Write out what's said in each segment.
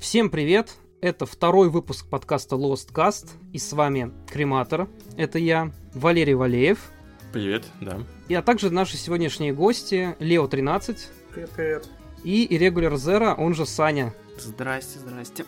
Всем привет! Это второй выпуск подкаста Lost Cast, и с вами Крематор, это я, Валерий Валеев. Привет, да. И а также наши сегодняшние гости Лео 13. Привет, привет. И Irregular Zero, он же Саня. Здрасте, здрасте.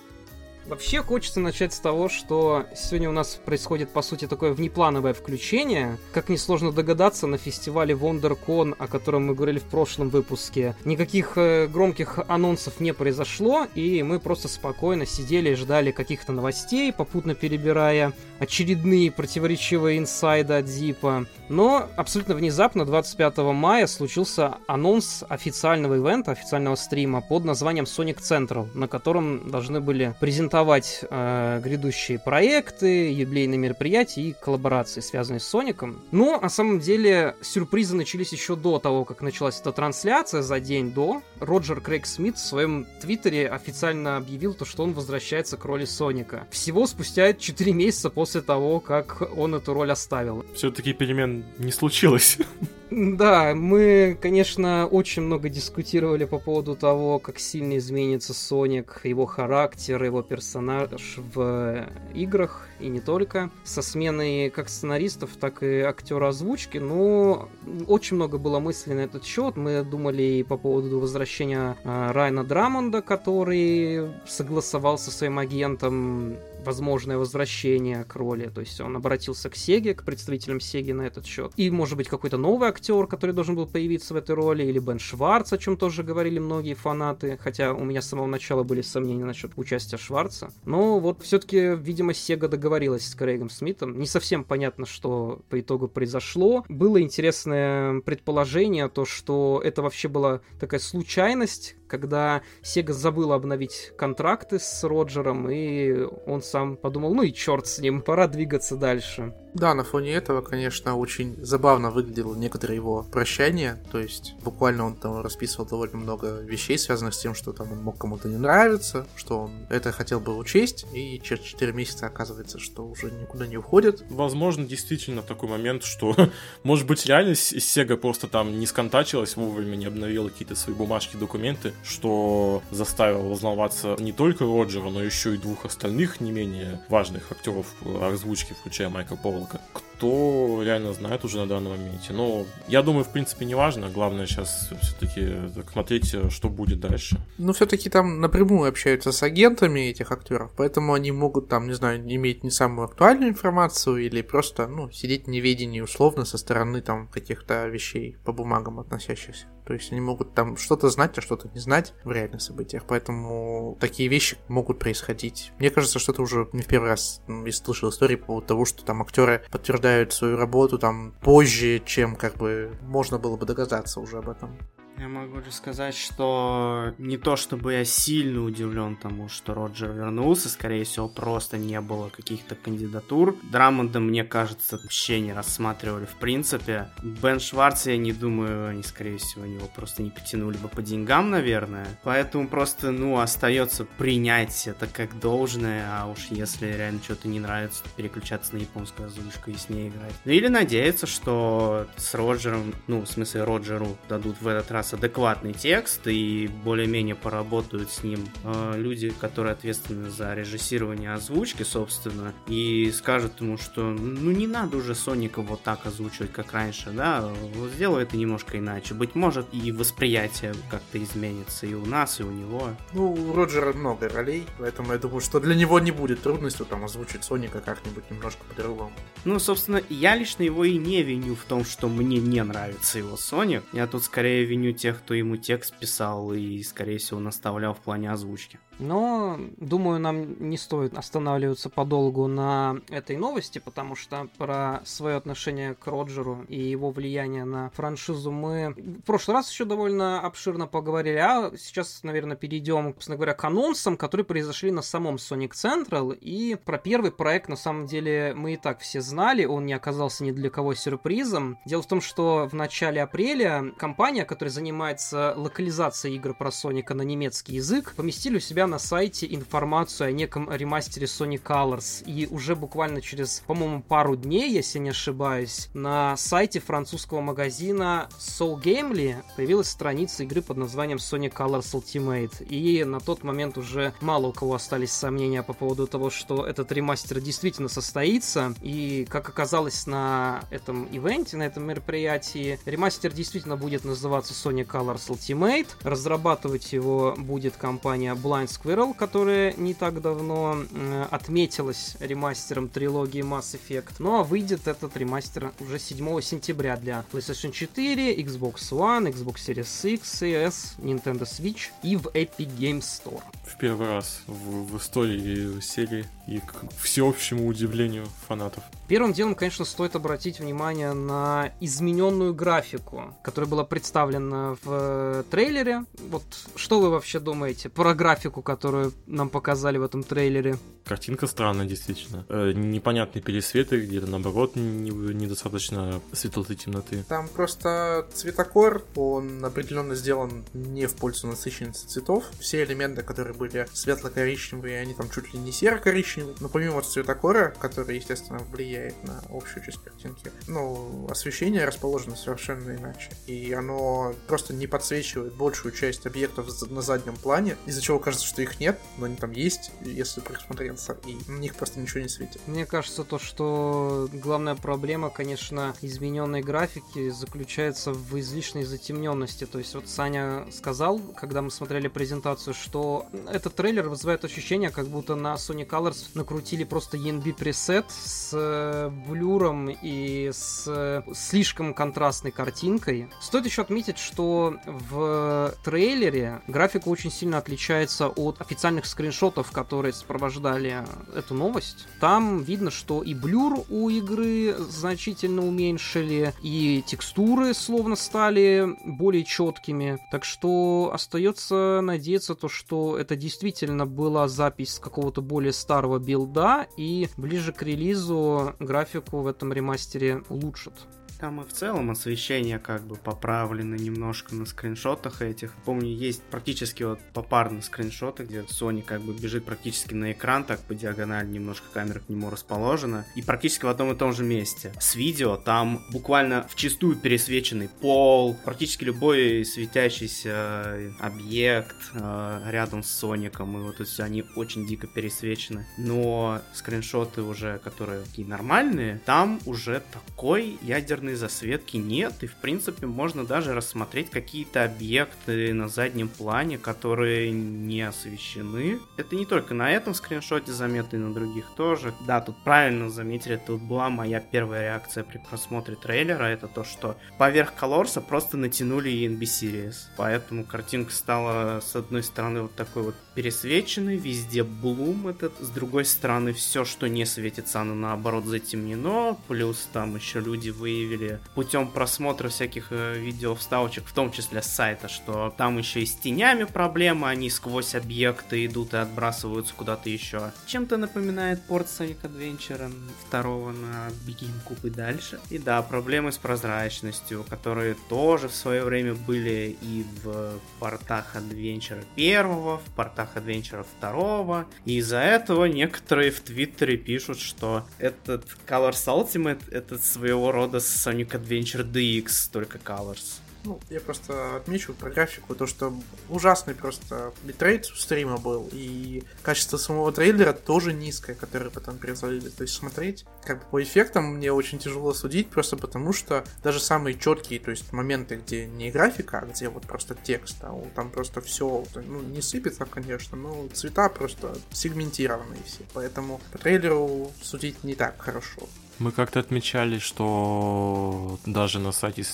Вообще хочется начать с того, что сегодня у нас происходит, по сути, такое внеплановое включение. Как несложно догадаться, на фестивале WonderCon, о котором мы говорили в прошлом выпуске, никаких э, громких анонсов не произошло, и мы просто спокойно сидели и ждали каких-то новостей, попутно перебирая очередные противоречивые инсайды от Зипа. Но абсолютно внезапно, 25 мая, случился анонс официального ивента, официального стрима под названием Sonic Central, на котором должны были презентовать презентовать э, грядущие проекты, юбилейные мероприятия и коллаборации, связанные с Соником. Но на самом деле сюрпризы начались еще до того, как началась эта трансляция, за день до. Роджер Крейг Смит в своем твиттере официально объявил то, что он возвращается к роли Соника. Всего спустя 4 месяца после того, как он эту роль оставил. Все-таки перемен не случилось. Да, мы, конечно, очень много дискутировали по поводу того, как сильно изменится Соник, его характер, его персонаж в играх и не только. Со сменой как сценаристов, так и актера озвучки. Но очень много было мыслей на этот счет. Мы думали и по поводу возвращения э, Райана Драмонда, который согласовал со своим агентом возможное возвращение к роли. То есть он обратился к Сеге, к представителям Сеги на этот счет. И, может быть, какой-то новый актер, который должен был появиться в этой роли, или Бен Шварц, о чем тоже говорили многие фанаты. Хотя у меня с самого начала были сомнения насчет участия Шварца. Но вот все-таки, видимо, Сега договорилась с Крейгом Смитом. Не совсем понятно, что по итогу произошло. Было интересное предположение, то, что это вообще была такая случайность, когда Sega забыла обновить контракты с Роджером, и он сам подумал, ну и черт с ним, пора двигаться дальше. Да, на фоне этого, конечно, очень забавно выглядело некоторые его прощания. То есть, буквально он там расписывал довольно много вещей, связанных с тем, что там он мог кому-то не нравиться, что он это хотел бы учесть, и через 4 месяца оказывается, что уже никуда не уходит. Возможно, действительно такой момент, что, может быть, реально Sega просто там не сконтачилась вовремя, не обновила какие-то свои бумажки, документы, что заставило волноваться не только Роджера, но еще и двух остальных не менее важных актеров озвучки, включая Майка Полка. Кто реально знает уже на данном моменте. Но я думаю, в принципе, не важно. Главное сейчас все-таки смотреть, что будет дальше. Ну, все-таки там напрямую общаются с агентами этих актеров, поэтому они могут там, не знаю, иметь не самую актуальную информацию или просто, ну, сидеть в неведении условно со стороны там каких-то вещей по бумагам относящихся. То есть они могут там что-то знать, а что-то не знать в реальных событиях. Поэтому такие вещи могут происходить. Мне кажется, что это уже не в первый раз я слышал истории по поводу того, что там актеры подтверждают свою работу там позже, чем как бы можно было бы догадаться уже об этом. Я могу лишь сказать, что не то чтобы я сильно удивлен тому, что Роджер вернулся, скорее всего, просто не было каких-то кандидатур. Драмонда, мне кажется, вообще не рассматривали в принципе. Бен Шварц, я не думаю, они, скорее всего, его просто не потянули бы по деньгам, наверное. Поэтому просто, ну, остается принять это как должное, а уж если реально что-то не нравится, то переключаться на японскую озвучку и с ней играть. Ну, или надеяться, что с Роджером, ну, в смысле, Роджеру дадут в этот раз адекватный текст и более-менее поработают с ним э, люди, которые ответственны за режиссирование озвучки, собственно, и скажут ему, что ну не надо уже Соника вот так озвучивать, как раньше, да, сделай это немножко иначе. Быть может, и восприятие как-то изменится и у нас, и у него. Ну, у Роджера много ролей, поэтому я думаю, что для него не будет трудностью там озвучить Соника как-нибудь немножко по-другому. Ну, собственно, я лично его и не виню в том, что мне не нравится его Соник. Я тут скорее виню тех, кто ему текст писал и, скорее всего, наставлял в плане озвучки. Но, думаю, нам не стоит останавливаться подолгу на этой новости, потому что про свое отношение к Роджеру и его влияние на франшизу мы в прошлый раз еще довольно обширно поговорили, а сейчас, наверное, перейдем, собственно говоря, к анонсам, которые произошли на самом Sonic Central. И про первый проект, на самом деле, мы и так все знали, он не оказался ни для кого сюрпризом. Дело в том, что в начале апреля компания, которая занимается локализацией игр про Соника на немецкий язык, поместили у себя на сайте информацию о неком ремастере Sonic Colors. И уже буквально через, по-моему, пару дней, если не ошибаюсь, на сайте французского магазина Soul Gamely появилась страница игры под названием Sonic Colors Ultimate. И на тот момент уже мало у кого остались сомнения по поводу того, что этот ремастер действительно состоится. И, как оказалось на этом ивенте, на этом мероприятии, ремастер действительно будет называться Sonic Colors Ultimate. Разрабатывать его будет компания Blind Squirrel, которая не так давно отметилась ремастером трилогии Mass Effect. Ну а выйдет этот ремастер уже 7 сентября для PlayStation 4, Xbox One, Xbox Series X, S, Nintendo Switch и в Epic Games Store. В первый раз в, в истории серии и к всеобщему удивлению фанатов. Первым делом, конечно, стоит обратить внимание на измененную графику, которая была представлена в э, трейлере. Вот что вы вообще думаете про графику, которую нам показали в этом трейлере? Картинка странная, действительно. Э, непонятные пересветы, где-то наоборот не, недостаточно светлоты темноты. Там просто цветокор, он определенно сделан не в пользу насыщенности цветов. Все элементы, которые были светло-коричневые, они там чуть ли не серо-коричневые. Но помимо цветокора, который, естественно, влияет на общую часть картинки, ну, освещение расположено совершенно иначе. И оно просто не подсвечивает большую часть объектов на заднем плане, из-за чего кажется, что их нет, но они там есть, если присмотреться, и на них просто ничего не светит. Мне кажется, то, что главная проблема, конечно, измененной графики заключается в излишней затемненности. То есть вот Саня сказал, когда мы смотрели презентацию, что этот трейлер вызывает ощущение, как будто на Sony Colors накрутили просто ENB пресет с э, блюром и с э, слишком контрастной картинкой. Стоит еще отметить, что в трейлере графика очень сильно отличается от официальных скриншотов, которые сопровождали эту новость. Там видно, что и блюр у игры значительно уменьшили, и текстуры словно стали более четкими. Так что остается надеяться то, что это действительно была запись какого-то более старого билда, и ближе к релизу графику в этом ремастере улучшат. Там и в целом освещение как бы поправлено немножко на скриншотах этих. Помню, есть практически вот попарные скриншоты, где Sony как бы бежит практически на экран, так по диагонали немножко камера к нему расположена. И практически в одном и том же месте. С видео там буквально в чистую пересвеченный пол, практически любой светящийся объект э, рядом с Соником. И вот все они очень дико пересвечены. Но скриншоты уже, которые такие нормальные, там уже такой ядерный засветки нет, и в принципе можно даже рассмотреть какие-то объекты на заднем плане, которые не освещены. Это не только на этом скриншоте заметно, и на других тоже. Да, тут правильно заметили, тут была моя первая реакция при просмотре трейлера, это то, что поверх Колорса просто натянули ENB Series. Поэтому картинка стала с одной стороны вот такой вот пересвеченной, везде блум этот, с другой стороны все, что не светится, оно наоборот затемнено, плюс там еще люди выявили выявили путем просмотра всяких э, видео вставочек, в том числе с сайта, что там еще и с тенями проблемы, они сквозь объекты идут и отбрасываются куда-то еще. Чем-то напоминает порт Sonic Adventure 2 на Begin Куб и дальше. И да, проблемы с прозрачностью, которые тоже в свое время были и в портах Adventure 1, в портах Adventure 2. И из-за этого некоторые в Твиттере пишут, что этот Colors Ultimate это своего рода Sonic Adventure DX, только Colors. Ну, я просто отмечу про графику, то, что ужасный просто битрейт у стрима был, и качество самого трейлера тоже низкое, которое потом перезвалили. То есть смотреть, как бы по эффектам мне очень тяжело судить, просто потому что даже самые четкие, то есть моменты, где не графика, а где вот просто текст, а там просто все, ну, не сыпется, конечно, но цвета просто сегментированные все, поэтому по трейлеру судить не так хорошо. Мы как-то отмечали, что даже на сайте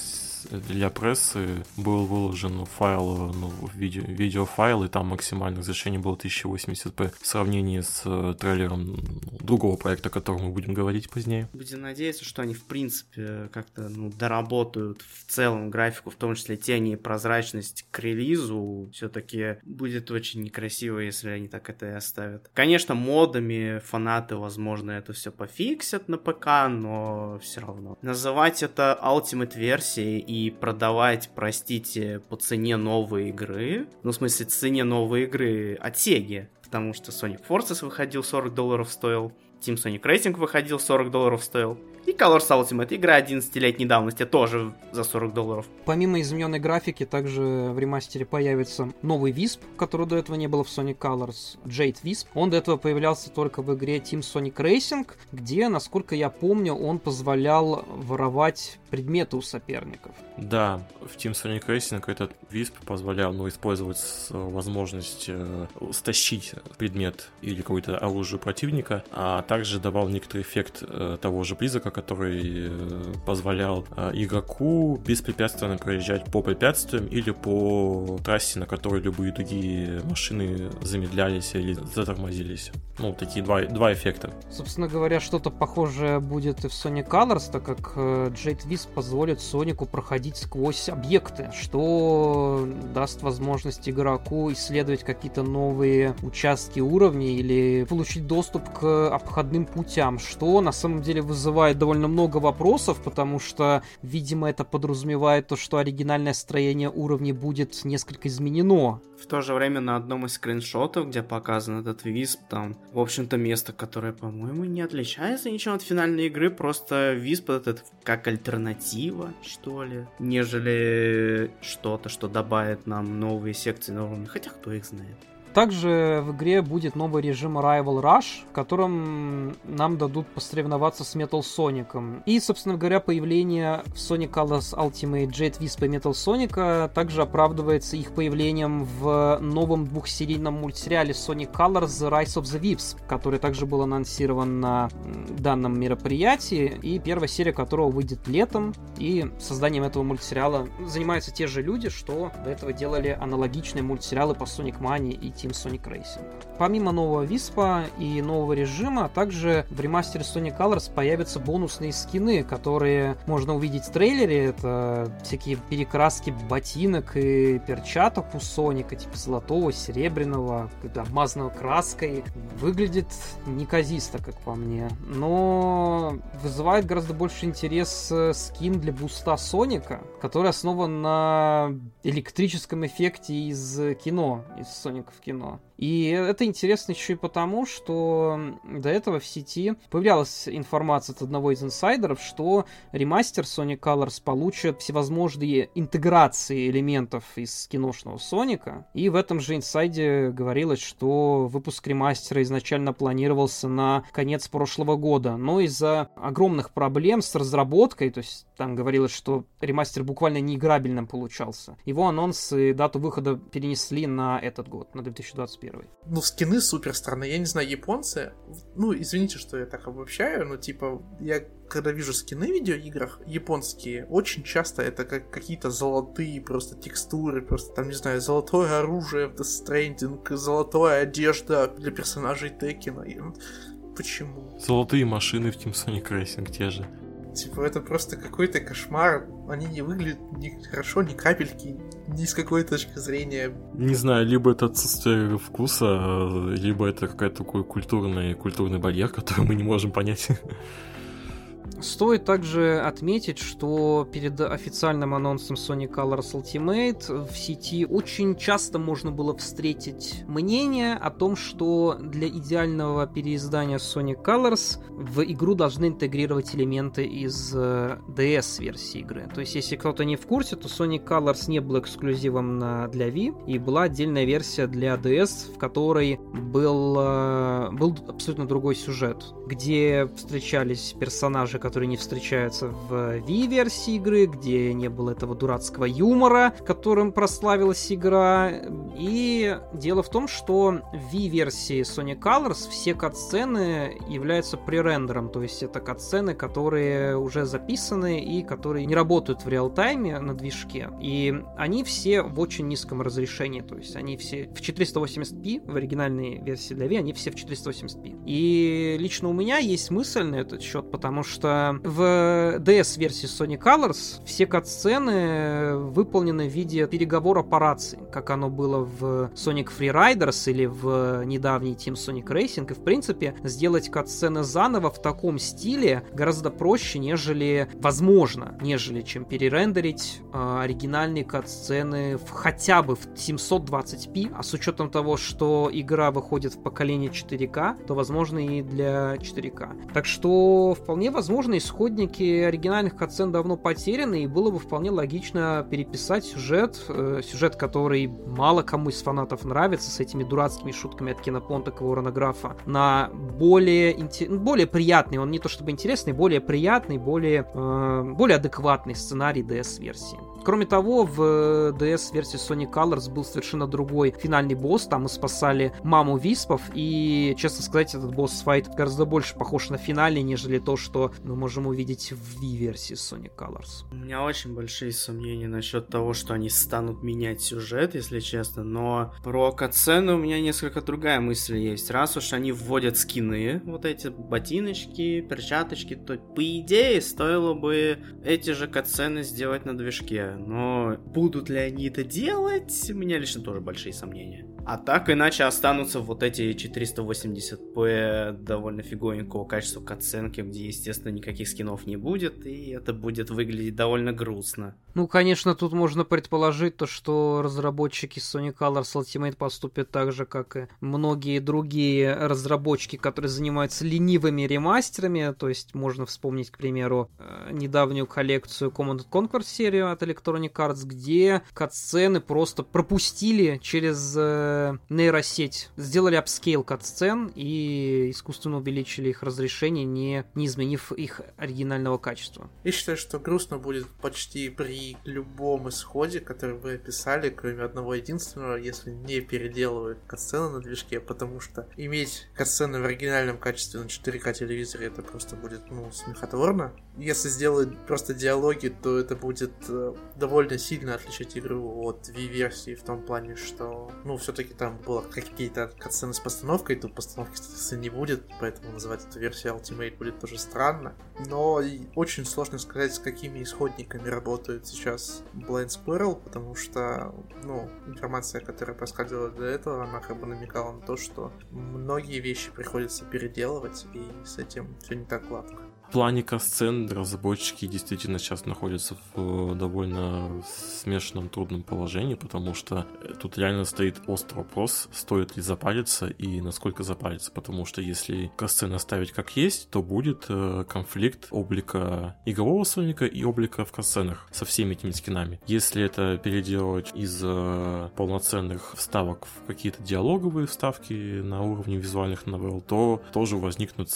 для прессы был выложен файл, ну, видео, видеофайл, и там максимальное разрешение было 1080p в сравнении с э, трейлером другого проекта, о котором мы будем говорить позднее. Будем надеяться, что они, в принципе, как-то ну, доработают в целом графику, в том числе тени и прозрачность к релизу. Все-таки будет очень некрасиво, если они так это и оставят. Конечно, модами фанаты, возможно, это все пофиксят на ПК, но все равно. Называть это Ultimate версией и продавать, простите, по цене новой игры, ну, в смысле, цене новой игры от Sega, потому что Sonic Forces выходил 40 долларов стоил, Team Sonic Racing выходил 40 долларов стоил, и Colors Ultimate, игра 11-летней давности, тоже за 40 долларов. Помимо измененной графики, также в ремастере появится новый Висп, который до этого не было в Sonic Colors, Jade Wisp. Он до этого появлялся только в игре Team Sonic Racing, где, насколько я помню, он позволял воровать предметы у соперников. Да, в Team Sonic Racing этот Висп позволял ну, использовать возможность э, стащить предмет или какое-то оружие противника, а также давал некоторый эффект э, того же призрака, который э, позволял э, игроку беспрепятственно проезжать по препятствиям или по трассе, на которой любые другие машины замедлялись или затормозились. Ну, такие два, два эффекта. Собственно говоря, что-то похожее будет и в Sonic Colors, так как Jade Wisp позволит Сонику проходить сквозь объекты, что даст возможность игроку исследовать какие-то новые участки уровней или получить доступ к обходным путям, что на самом деле вызывает довольно много вопросов, потому что, видимо, это подразумевает то, что оригинальное строение уровней будет несколько изменено. В то же время на одном из скриншотов, где показан этот висп, там, в общем-то, место, которое, по-моему, не отличается ничем от финальной игры, просто висп этот как альтернатива, что ли, нежели что-то, что добавит нам новые секции на уровне, хотя кто их знает. Также в игре будет новый режим Rival Rush, в котором нам дадут посоревноваться с Metal Sonic. И, собственно говоря, появление в Sonic Colors Ultimate Jet Wisp и Metal Sonic также оправдывается их появлением в новом двухсерийном мультсериале Sonic Colors The Rise of the Vips, который также был анонсирован на данном мероприятии, и первая серия которого выйдет летом. И созданием этого мультсериала занимаются те же люди, что до этого делали аналогичные мультсериалы по Sonic Mania и Team Sonic Racing. Помимо нового Виспа и нового режима, также в ремастере Sonic Colors появятся бонусные скины, которые можно увидеть в трейлере. Это всякие перекраски ботинок и перчаток у Соника, типа золотого, серебряного, обмазанного краской. Выглядит неказисто, как по мне. Но вызывает гораздо больше интерес э, скин для буста Соника, который основан на электрическом эффекте из кино, из Соника в кино. И это интересно еще и потому, что до этого в сети появлялась информация от одного из инсайдеров, что ремастер Sonic Colors получит всевозможные интеграции элементов из киношного Соника. И в этом же инсайде говорилось, что выпуск ремастера изначально планировался на конец прошлого года, но из-за огромных проблем с разработкой, то есть там говорилось, что ремастер буквально неиграбельным получался. Его анонс и дату выхода перенесли на этот год, на 2021. Ну, скины супер странные. Я не знаю, японцы... Ну, извините, что я так обобщаю, но, типа, я когда вижу скины в видеоиграх японские, очень часто это как какие-то золотые просто текстуры, просто там, не знаю, золотое оружие в Death Stranding, золотая одежда для персонажей Текина. Ну, почему? Золотые машины в Team Sonic Racing те же. Типа, это просто какой-то кошмар. Они не выглядят ни хорошо, ни капельки, ни с какой точки зрения. Не знаю, либо это отсутствие вкуса, либо это какой-то такой культурный, культурный барьер, который мы не можем понять. Стоит также отметить, что перед официальным анонсом Sonic Colors Ultimate в сети очень часто можно было встретить мнение о том, что для идеального переиздания Sonic Colors в игру должны интегрировать элементы из DS-версии э, игры. То есть, если кто-то не в курсе, то Sonic Colors не был эксклюзивом на, для Wii, и была отдельная версия для DS, в которой был, э, был абсолютно другой сюжет, где встречались персонажи, которые не встречаются в Wii-версии игры, где не было этого дурацкого юмора, которым прославилась игра. И дело в том, что в Wii-версии Sonic Colors все катсцены являются пререндером, то есть это катсцены, которые уже записаны и которые не работают в реал-тайме на движке. И они все в очень низком разрешении, то есть они все в 480p, в оригинальной версии для Wii, они все в 480p. И лично у меня есть мысль на этот счет, потому что в DS-версии Sonic Colors все кат-сцены выполнены в виде переговора по рации, как оно было в Sonic Free Riders или в недавний Team Sonic Racing. И, в принципе, сделать кат-сцены заново в таком стиле гораздо проще, нежели, возможно, нежели чем перерендерить э, оригинальные кат-сцены в, хотя бы в 720p, а с учетом того, что игра выходит в поколение 4К, то, возможно, и для 4К. Так что, вполне возможно, исходники оригинальных катсцен давно потеряны, и было бы вполне логично переписать сюжет, э, сюжет, который мало кому из фанатов нравится, с этими дурацкими шутками от Кинопонта и Ворона Графа, на более, ну, более приятный, он не то чтобы интересный, более приятный, более, э, более адекватный сценарий DS-версии. Кроме того, в DS-версии Sonic Colors был совершенно другой финальный босс. Там мы спасали маму Виспов. И, честно сказать, этот босс-файт гораздо больше похож на финальный, нежели то, что мы можем увидеть в V-версии Sonic Colors. У меня очень большие сомнения насчет того, что они станут менять сюжет, если честно. Но про катсцены у меня несколько другая мысль есть. Раз уж они вводят скины, вот эти ботиночки, перчаточки, то по идее стоило бы эти же катсцены сделать на движке но будут ли они это делать, у меня лично тоже большие сомнения. А так иначе останутся вот эти 480p довольно фиговенького качества катсценки, где, естественно, никаких скинов не будет, и это будет выглядеть довольно грустно. Ну, конечно, тут можно предположить то, что разработчики Sonic Colors Ultimate поступят так же, как и многие другие разработчики, которые занимаются ленивыми ремастерами, то есть можно вспомнить, к примеру, э, недавнюю коллекцию Command Conquer серию от Electronic Arts, где катсцены просто пропустили через э, нейросеть, сделали upscale кат-сцен и искусственно увеличили их разрешение, не, не изменив их оригинального качества. Я считаю, что грустно будет почти при любом исходе, который вы описали, кроме одного единственного, если не переделывают кат-сцены на движке, потому что иметь кат-сцены в оригинальном качестве на 4К телевизоре это просто будет, ну, смехотворно. Если сделают просто диалоги, то это будет э, довольно сильно отличать игру от Wii-версии в том плане, что, ну, все-таки все-таки там было какие-то катсцены с постановкой, тут постановки, соответственно, не будет, поэтому называть эту версию Ultimate будет тоже странно. Но очень сложно сказать, с какими исходниками работают сейчас Blind Squirrel, потому что, ну, информация, которая происходила до этого, она как бы намекала на то, что многие вещи приходится переделывать, и с этим все не так гладко. В плане касцен разработчики действительно сейчас находятся в э, довольно смешанном трудном положении, потому что э, тут реально стоит острый вопрос, стоит ли запариться и насколько запариться, потому что если касцены оставить как есть, то будет э, конфликт облика игрового Соника и облика в касценах со всеми этими скинами. Если это переделать из полноценных вставок в какие-то диалоговые вставки на уровне визуальных новелл, то тоже возникнут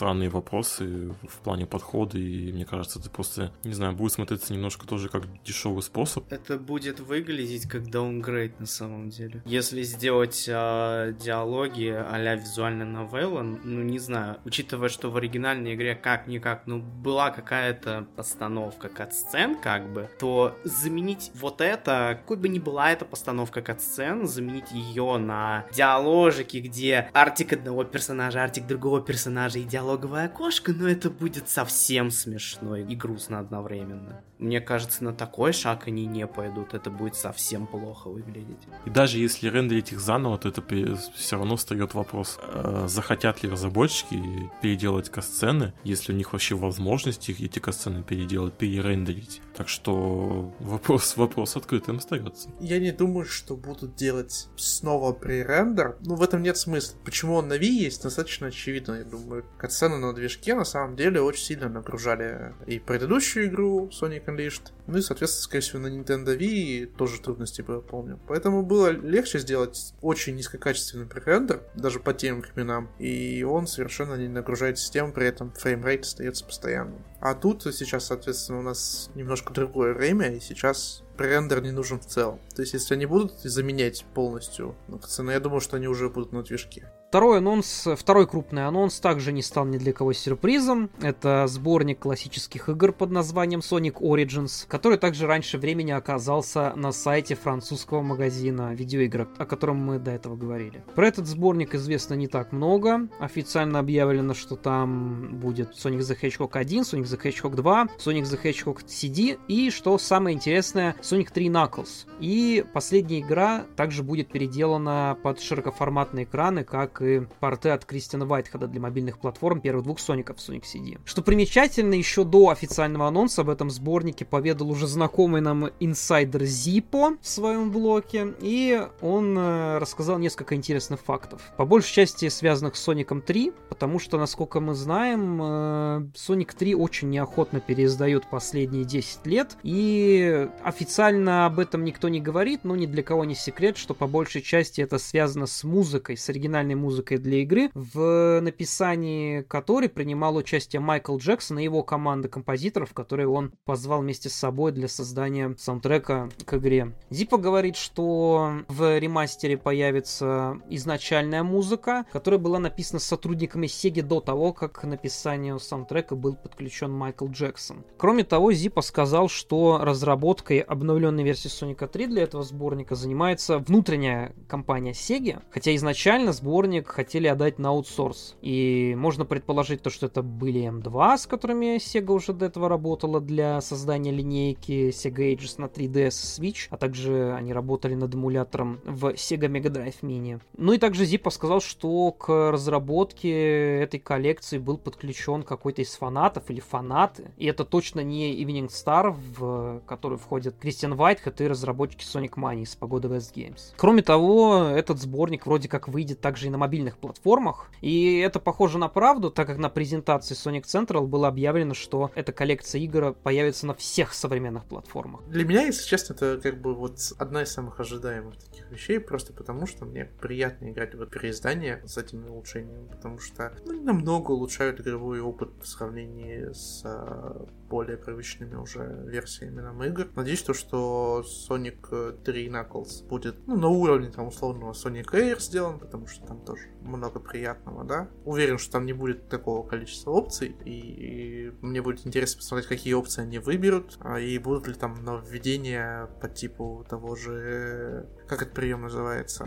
странные вопросы в плане подхода, и мне кажется, это просто, не знаю, будет смотреться немножко тоже как дешевый способ. Это будет выглядеть как даунгрейд на самом деле. Если сделать э, диалоги а-ля визуальная новелла, ну не знаю, учитывая, что в оригинальной игре как-никак, ну была какая-то постановка кат-сцен, как бы, то заменить вот это, какой бы ни была эта постановка кат-сцен, заменить ее на диаложики, где артик одного персонажа, артик другого персонажа и диалог диалоговое окошко, но это будет совсем смешно и грустно одновременно. Мне кажется, на такой шаг они не пойдут, это будет совсем плохо выглядеть. И даже если рендерить их заново, то это все равно встает вопрос, э, захотят ли разработчики переделать касцены, если у них вообще возможности эти касцены переделать, перерендерить. Так что вопрос, вопрос открытым остается. Я не думаю, что будут делать снова пререндер. Ну, в этом нет смысла. Почему он на Wii есть, достаточно очевидно. Я думаю, катсцены на движке на самом деле очень сильно нагружали и предыдущую игру Sonic Unleashed, ну и, соответственно, скорее всего, на Nintendo Wii тоже трудности было, помню. Поэтому было легче сделать очень низкокачественный пререндер, даже по тем временам, и он совершенно не нагружает систему, при этом framerate остается постоянным. А тут сейчас, соответственно, у нас немножко другое время, и сейчас prerender не нужен в целом. То есть, если они будут заменять полностью, ну, я думаю, что они уже будут на движке. Второй анонс, второй крупный анонс также не стал ни для кого сюрпризом. Это сборник классических игр под названием Sonic Origins, который также раньше времени оказался на сайте французского магазина видеоигр, о котором мы до этого говорили. Про этот сборник известно не так много. Официально объявлено, что там будет Sonic the Hedgehog 1, Sonic the Hedgehog 2, Sonic the Hedgehog CD и, что самое интересное, Sonic 3 Knuckles. И последняя игра также будет переделана под широкоформатные экраны, как и порты от Кристиана Вайтхеда для мобильных платформ первых двух Соников Sonic CD. Что примечательно, еще до официального анонса об этом сборнике поведал уже знакомый нам инсайдер Зипо в своем блоке, и он э, рассказал несколько интересных фактов. По большей части связанных с Соником 3, потому что, насколько мы знаем, э, Sonic 3 очень неохотно переиздают последние 10 лет, и официально об этом никто не говорит, но ни для кого не секрет, что по большей части это связано с музыкой, с оригинальной музыкой музыкой для игры, в написании которой принимал участие Майкл Джексон и его команда композиторов, которые он позвал вместе с собой для создания саундтрека к игре. Зипа говорит, что в ремастере появится изначальная музыка, которая была написана сотрудниками Sega до того, как к написанию саундтрека был подключен Майкл Джексон. Кроме того, Зипа сказал, что разработкой обновленной версии Sonic 3 для этого сборника занимается внутренняя компания Sega, хотя изначально сборник денег хотели отдать на аутсорс. И можно предположить то, что это были M2, с которыми Sega уже до этого работала для создания линейки Sega Ages на 3DS Switch, а также они работали над эмулятором в Sega Mega Drive Mini. Ну и также Zippo сказал, что к разработке этой коллекции был подключен какой-то из фанатов или фанаты. И это точно не Evening Star, в который входят Кристиан Вайтхед и разработчики Sonic Mania из погоды West Games. Кроме того, этот сборник вроде как выйдет также и на мобильных платформах. И это похоже на правду, так как на презентации Sonic Central было объявлено, что эта коллекция игр появится на всех современных платформах. Для меня, если честно, это как бы вот одна из самых ожидаемых вещей, просто потому что мне приятно играть в переиздание с этими улучшениями, потому что ну, намного улучшают игровой опыт в сравнении с а, более привычными уже версиями нам игр. Надеюсь, то, что Sonic 3 Knuckles будет ну, на уровне там условного Sonic Air сделан, потому что там тоже много приятного, да. Уверен, что там не будет такого количества опций, и мне будет интересно посмотреть, какие опции они выберут, а, и будут ли там нововведения по типу того же... Как этот прием называется?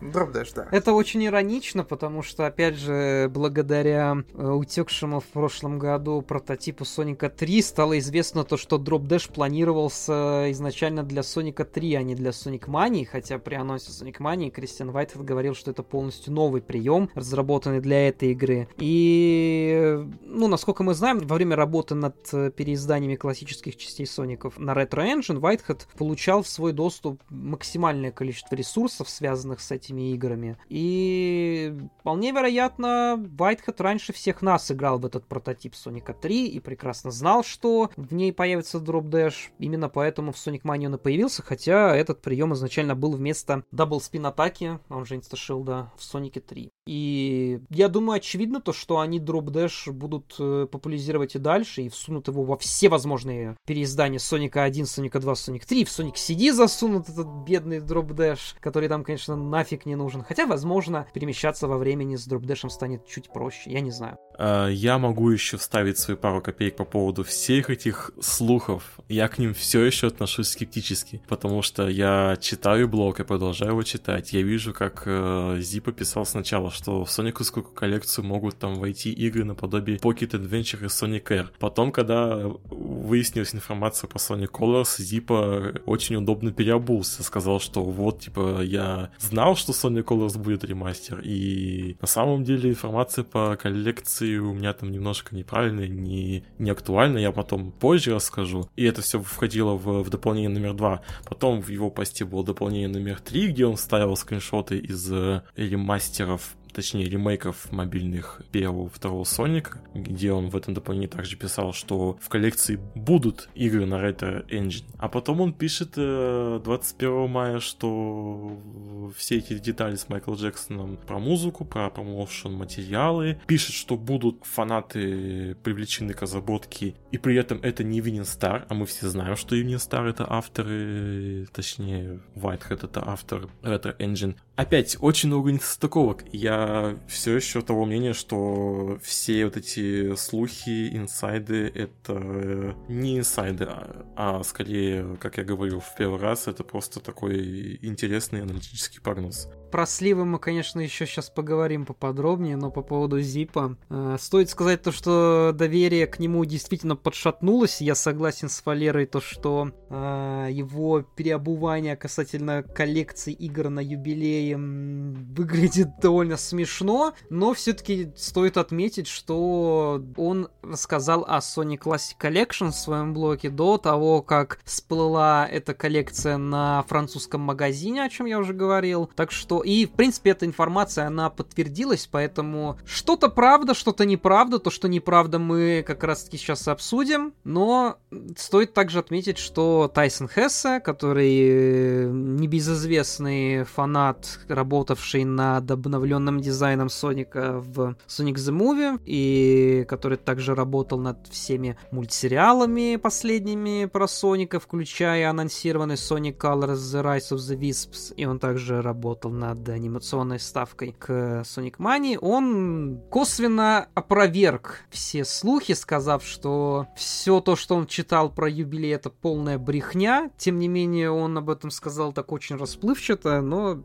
Drop Dash, да. Это очень иронично, потому что, опять же, благодаря э, утекшему в прошлом году прототипу Соника 3 стало известно то, что Dash планировался изначально для Соника 3, а не для Sonic Mania, хотя при анонсе Sonic Mania Кристиан Вайтед говорил, что это полностью новый прием, разработанный для этой игры. И, ну, насколько мы знаем, во время работы над э, переизданиями классических частей Соников на Retro Engine, Whitehead получал в свой доступ максимальное количество ресурсов, связанных с этими играми. И вполне вероятно, Whitehead раньше всех нас играл в этот прототип Соника 3 и прекрасно знал, что в ней появится Dash. Именно поэтому в Sonic Mania он и появился, хотя этот прием изначально был вместо Double Spin атаки, он же инсташилда, в Sonic 3. И я думаю, очевидно то, что они Dash будут э, популяризировать и дальше, и всунут его во все возможные переиздания Sonic 1, Sonic 2, Sonic 3. В Sonic CD засунут этот бедный Dash, который там, конечно, нафиг не нужен. Хотя, возможно, перемещаться во времени с Dash станет чуть проще, я не знаю. А, я могу еще вставить свои пару копеек по поводу всех этих слухов. Я к ним все еще отношусь скептически, потому что я читаю блог и продолжаю его читать. Я вижу, как э, Зипа писал сначала, что в сониковскую коллекцию могут там войти игры наподобие Pocket Adventure и Sonic Air. Потом, когда выяснилась информация по Sonic Colors, Зипа очень удобно переобулся. Сказал, что вот, типа, я знал, что Sonic Colors будет ремастер, и на самом деле информация по коллекции у меня там немножко неправильная, не, не актуальная, я потом позже расскажу. И это все входило в, в дополнение номер два. Потом в его посте было дополнение номер три, где он ставил скриншоты из э, ремастеров точнее ремейков мобильных первого второго Соника, где он в этом дополнении также писал, что в коллекции будут игры на Retro Engine. А потом он пишет 21 э, мая, что все эти детали с Майклом Джексоном про музыку, про промоушен материалы, пишет, что будут фанаты привлечены к разработке, и при этом это не Evening Star, а мы все знаем, что Evening Star это авторы, точнее Whitehead это автор Retro Engine. Опять, очень много несостыковок. Я все еще того мнения, что все вот эти слухи, инсайды, это не инсайды, а, а скорее, как я говорил в первый раз, это просто такой интересный аналитический прогноз. Про сливы мы, конечно, еще сейчас поговорим поподробнее, но по поводу Зипа. Э, стоит сказать то, что доверие к нему действительно подшатнулось. Я согласен с Валерой, то, что э, его переобувание касательно коллекции игр на юбилее выглядит довольно смешно, но все-таки стоит отметить, что он рассказал о Sony Classic Collection в своем блоге до того, как всплыла эта коллекция на французском магазине, о чем я уже говорил. Так что и, в принципе, эта информация, она подтвердилась, поэтому что-то правда, что-то неправда. То, что неправда, мы как раз-таки сейчас обсудим. Но стоит также отметить, что Тайсон Хессе, который э, небезызвестный фанат, работавший над обновленным дизайном Соника в Sonic the Movie, и который также работал над всеми мультсериалами последними про Соника, включая анонсированный Sonic Colors The Rise of the Wisps, и он также работал над над анимационной ставкой к Sonic Mania, он косвенно опроверг все слухи, сказав, что все то, что он читал про юбилей, это полная брехня. Тем не менее, он об этом сказал так очень расплывчато, но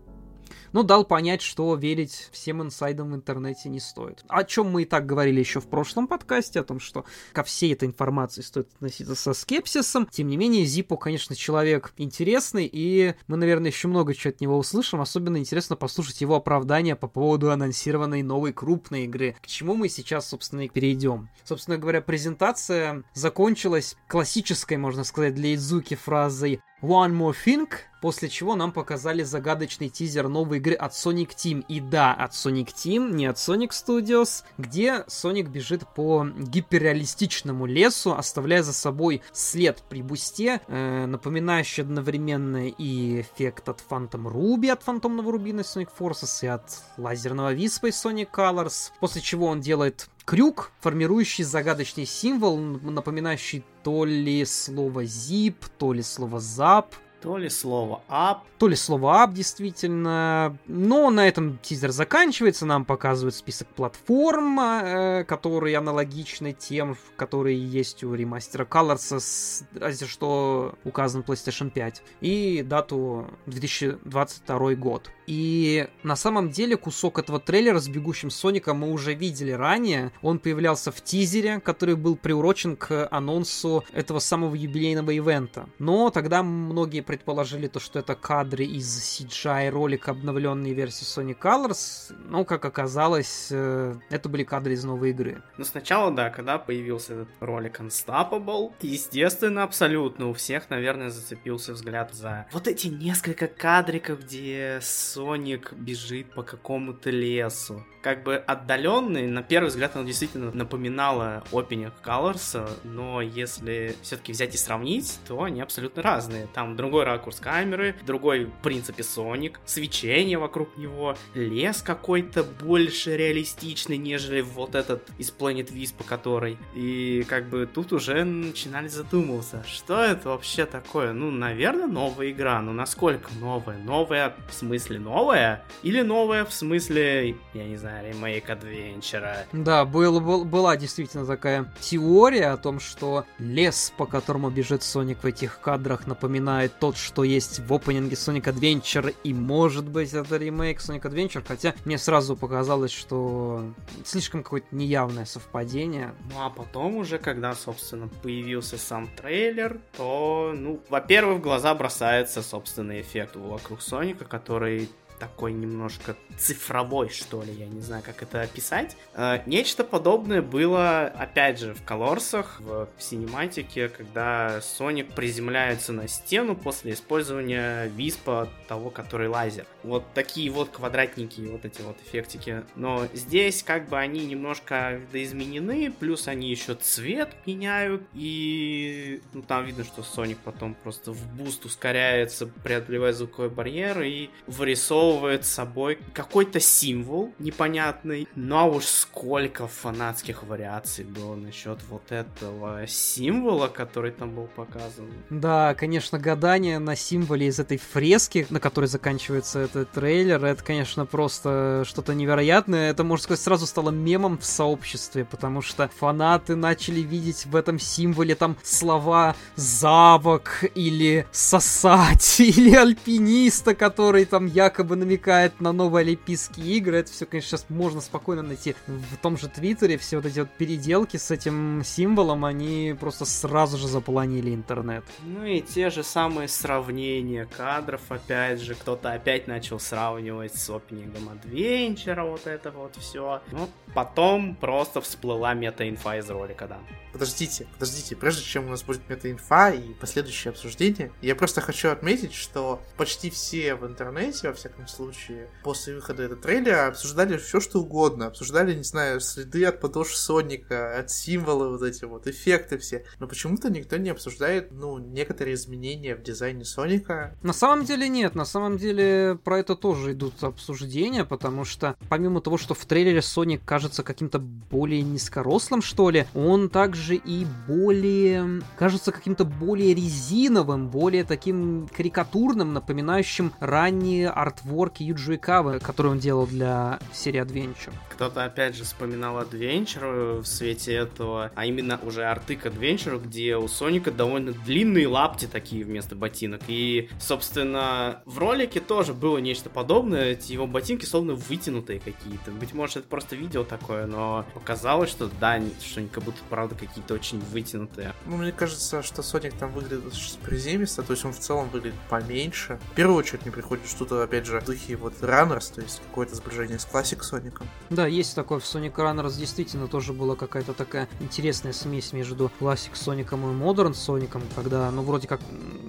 но дал понять, что верить всем инсайдам в интернете не стоит. О чем мы и так говорили еще в прошлом подкасте, о том, что ко всей этой информации стоит относиться со скепсисом. Тем не менее, Зипо, конечно, человек интересный, и мы, наверное, еще много чего от него услышим. Особенно интересно послушать его оправдания по поводу анонсированной новой крупной игры, к чему мы сейчас, собственно, и перейдем. Собственно говоря, презентация закончилась классической, можно сказать, для Идзуки фразой One More Thing, после чего нам показали загадочный тизер новой игры от Sonic Team. И да, от Sonic Team, не от Sonic Studios, где Соник бежит по гиперреалистичному лесу, оставляя за собой след при бусте, э, напоминающий одновременно и эффект от Phantom Ruby, от фантомного рубина Sonic Forces, и от лазерного виспа из Sonic Colors, после чего он делает крюк, формирующий загадочный символ, напоминающий то ли слово zip, то ли слово zap, то ли слово up. То ли слово up, действительно. Но на этом тизер заканчивается. Нам показывают список платформ, э, которые аналогичны тем, которые есть у ремастера Colors, разве что указан PlayStation 5. И дату 2022 год. И на самом деле кусок этого трейлера с бегущим Соником мы уже видели ранее. Он появлялся в тизере, который был приурочен к анонсу этого самого юбилейного ивента. Но тогда многие предположили то, что это кадры из CGI ролика обновленной версии Sonic Colors. Но, как оказалось, э, это были кадры из новой игры. Ну, сначала, да, когда появился этот ролик Unstoppable, естественно, абсолютно у всех, наверное, зацепился взгляд за вот эти несколько кадриков, где Соник бежит по какому-то лесу. Как бы отдаленный, на первый взгляд, оно действительно напоминало Opening Colors, но если все-таки взять и сравнить, то они абсолютно разные. Там другой ракурс камеры, другой, в принципе, Соник, свечение вокруг него, лес какой-то больше реалистичный, нежели вот этот из Planet Wisp, который. И как бы тут уже начинали задумываться, что это вообще такое? Ну, наверное, новая игра, но насколько новая? Новая в смысле новая? Или новая в смысле, я не знаю, ремейк адвенчера? Да, был, был, была действительно такая теория о том, что лес, по которому бежит Соник в этих кадрах, напоминает тот, что есть в опенинге Sonic Adventure, и может быть это ремейк Sonic Adventure, хотя мне сразу показалось, что слишком какое-то неявное совпадение. Ну а потом уже, когда, собственно, появился сам трейлер, то, ну, во-первых, в глаза бросается, собственно, эффект вокруг Соника, который такой немножко цифровой, что ли, я не знаю, как это описать. Э, нечто подобное было, опять же, в Colors ах, в cinematic е, когда Соник приземляется на стену после использования wisp а того, который лазер. Вот такие вот квадратники, вот эти вот эффектики. Но здесь как бы они немножко видоизменены, плюс они еще цвет меняют, и ну, там видно, что Соник потом просто в boost ускоряется, преодолевая звуковой барьер и вырисовывает представляет собой какой-то символ непонятный. Ну а уж сколько фанатских вариаций было насчет вот этого символа, который там был показан. Да, конечно, гадание на символе из этой фрески, на которой заканчивается этот трейлер, это, конечно, просто что-то невероятное. Это, можно сказать, сразу стало мемом в сообществе, потому что фанаты начали видеть в этом символе там слова «завок» или «сосать», или «альпиниста», который там якобы намекает на новые Олимпийские игры. Это все, конечно, сейчас можно спокойно найти в том же Твиттере. Все вот эти вот переделки с этим символом, они просто сразу же заполонили интернет. Ну и те же самые сравнения кадров, опять же, кто-то опять начал сравнивать с опенингом Адвенчера, вот это вот все. Ну, потом просто всплыла мета-инфа из ролика, да. Подождите, подождите, прежде чем у нас будет мета-инфа и последующее обсуждение, я просто хочу отметить, что почти все в интернете, во всяком случае, после выхода этого трейлера обсуждали все, что угодно. Обсуждали, не знаю, следы от подошв Соника, от символа вот эти вот, эффекты все. Но почему-то никто не обсуждает, ну, некоторые изменения в дизайне Соника. На самом деле нет, на самом деле про это тоже идут обсуждения, потому что помимо того, что в трейлере Соник кажется каким-то более низкорослым, что ли, он также и более, кажется каким-то более резиновым, более таким карикатурным, напоминающим ранние артворки Юджи Икавы, которые он делал для серии Adventure. Кто-то опять же вспоминал Adventure в свете этого, а именно уже арты к Adventure, где у Соника довольно длинные лапти такие вместо ботинок. И, собственно, в ролике тоже было нечто подобное. Эти его ботинки словно вытянутые какие-то. Быть может, это просто видео такое, но показалось, что да, что они как будто правда какие-то очень вытянутые. Ну, мне кажется, что Соник там выглядит приземисто, то есть он в целом выглядит поменьше. В первую очередь мне приходит что-то, опять же, духе вот Runners, то есть какое-то сближение с классик Соником. Да, есть такое в Sonic Runners, действительно тоже была какая-то такая интересная смесь между классик Соником и Modern Соником, когда, ну, вроде как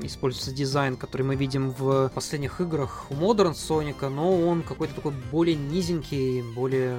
используется дизайн, который мы видим в последних играх у Modern Соника, но он какой-то такой более низенький, более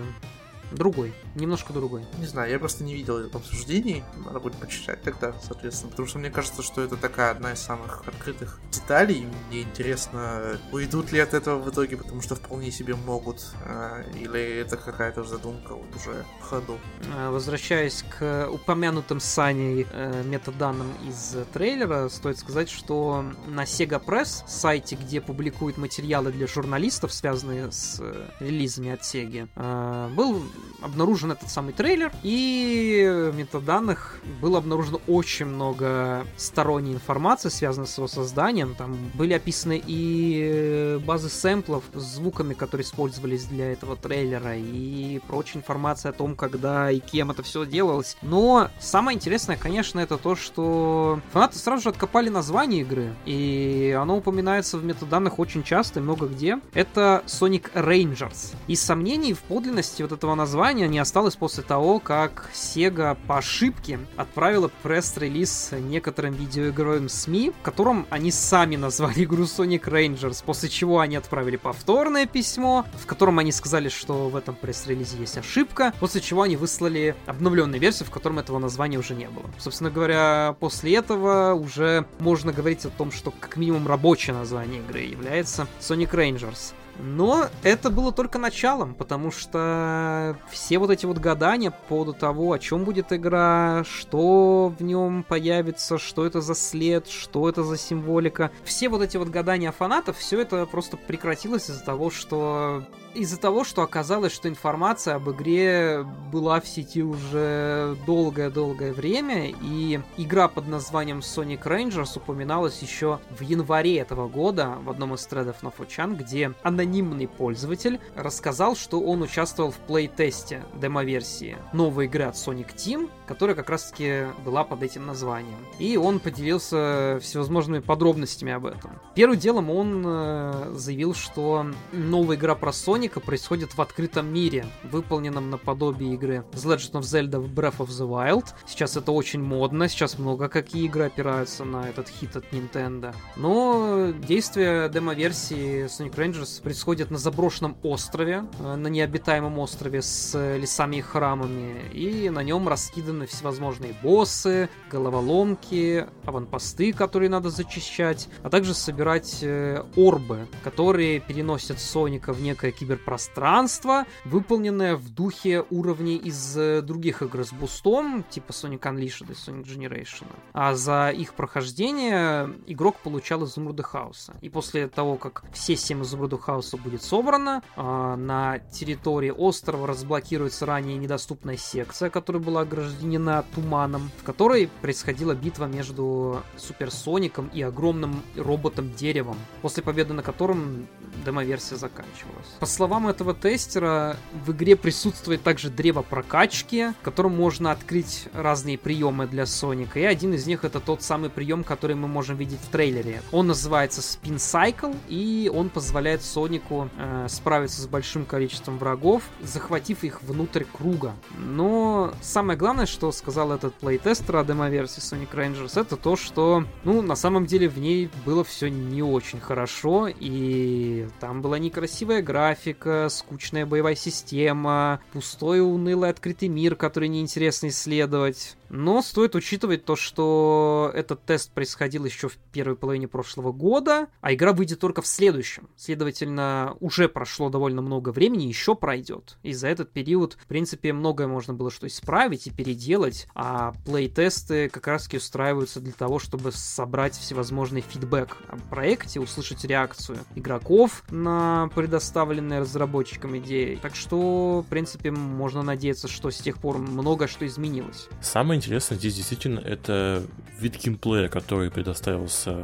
другой, немножко другой. Не знаю, я просто не видел обсуждений, надо будет почитать тогда, соответственно, потому что мне кажется, что это такая одна из самых открытых деталей, мне интересно, уйдут ли от этого в итоге, потому что вполне себе могут, а, или это какая-то задумка вот уже в ходу. А, возвращаясь к упомянутым Саней э, метаданным из трейлера, стоит сказать, что на Sega Press, сайте, где публикуют материалы для журналистов, связанные с э, релизами от Sega, э, был обнаружен этот самый трейлер, и в метаданных было обнаружено очень много сторонней информации, связанной с его созданием. Там были описаны и базы сэмплов с звуками, которые использовались для этого трейлера, и прочая информация о том, когда и кем это все делалось. Но самое интересное, конечно, это то, что фанаты сразу же откопали название игры, и оно упоминается в метаданных очень часто и много где. Это Sonic Rangers. И сомнений в подлинности вот этого названия не осталось после того, как Sega по ошибке отправила пресс-релиз некоторым видеоигровым СМИ, в котором они сами назвали игру Sonic Rangers, после чего они отправили повторное письмо, в котором они сказали, что в этом пресс-релизе есть ошибка, после чего они выслали обновленную версию, в котором этого названия уже не было. Собственно говоря, после этого уже можно говорить о том, что как минимум рабочее название игры является Sonic Rangers. Но это было только началом, потому что все вот эти вот гадания по поводу того, о чем будет игра, что в нем появится, что это за след, что это за символика, все вот эти вот гадания фанатов, все это просто прекратилось из-за того, что из-за того, что оказалось, что информация об игре была в сети уже долгое-долгое время, и игра под названием Sonic Rangers упоминалась еще в январе этого года в одном из тредов на Фучан, где анонимный пользователь рассказал, что он участвовал в плей-тесте демо-версии новой игры от Sonic Team, которая как раз-таки была под этим названием. И он поделился всевозможными подробностями об этом. Первым делом он э, заявил, что новая игра про Соника происходит в открытом мире, выполненном наподобие игры The Legend of Zelda Breath of the Wild. Сейчас это очень модно, сейчас много какие игры опираются на этот хит от Nintendo. Но действие демо-версии Sonic Rangers происходит на заброшенном острове, э, на необитаемом острове с лесами и храмами, и на нем раскиданы представлены всевозможные боссы, головоломки, аванпосты, которые надо зачищать, а также собирать э, орбы, которые переносят Соника в некое киберпространство, выполненное в духе уровней из э, других игр с бустом, типа Sonic Unleashed и Sonic Generation. А за их прохождение игрок получал изумруды хаоса. И после того, как все семь изумрудов хаоса будет собрано, э, на территории острова разблокируется ранее недоступная секция, которая была ограждена туманом, в которой происходила битва между Суперсоником и огромным роботом-деревом, после победы на котором демоверсия заканчивалась. По словам этого тестера, в игре присутствует также древо прокачки, в котором можно открыть разные приемы для Соника, и один из них это тот самый прием, который мы можем видеть в трейлере. Он называется Spin Cycle, и он позволяет Сонику э, справиться с большим количеством врагов, захватив их внутрь круга. Но самое главное, что сказал этот плейтестер о демоверсии Sonic Rangers, это то, что, ну, на самом деле в ней было все не очень хорошо, и там была некрасивая графика, скучная боевая система, пустой унылый открытый мир, который неинтересно исследовать. Но стоит учитывать то, что этот тест происходил еще в первой половине прошлого года, а игра выйдет только в следующем. Следовательно, уже прошло довольно много времени, еще пройдет. И за этот период, в принципе, многое можно было что исправить и переделать, а плей-тесты как раз-таки устраиваются для того, чтобы собрать всевозможный фидбэк о проекте, услышать реакцию игроков на предоставленные разработчикам идеи. Так что, в принципе, можно надеяться, что с тех пор много что изменилось. Самое интересное здесь действительно это вид геймплея, который предоставился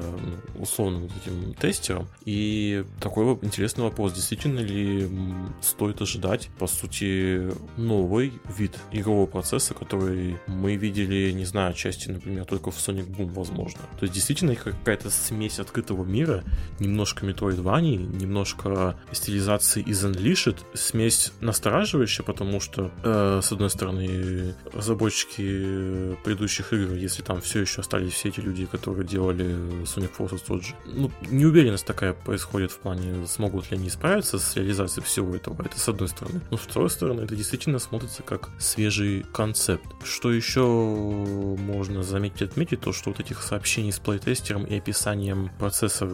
условным этим тестерам. И такой интересный вопрос, действительно ли стоит ожидать, по сути, новый вид игрового процесса, который мы видели, не знаю, отчасти, например, только в Sonic Boom, возможно. То есть действительно какая-то смесь открытого мира, немножко Metroidvania, немножко стилизации из Unleashed, смесь настораживающая, потому что, э, с одной стороны, разработчики предыдущих игр, если там все еще остались все эти люди, которые делали Sonic Forces тот же. Ну, неуверенность такая происходит в плане, смогут ли они справиться с реализацией всего этого. Это с одной стороны. Но с второй стороны, это действительно смотрится как свежий концепт. Что еще можно заметить отметить, то что вот этих сообщений с плейтестером и описанием процесса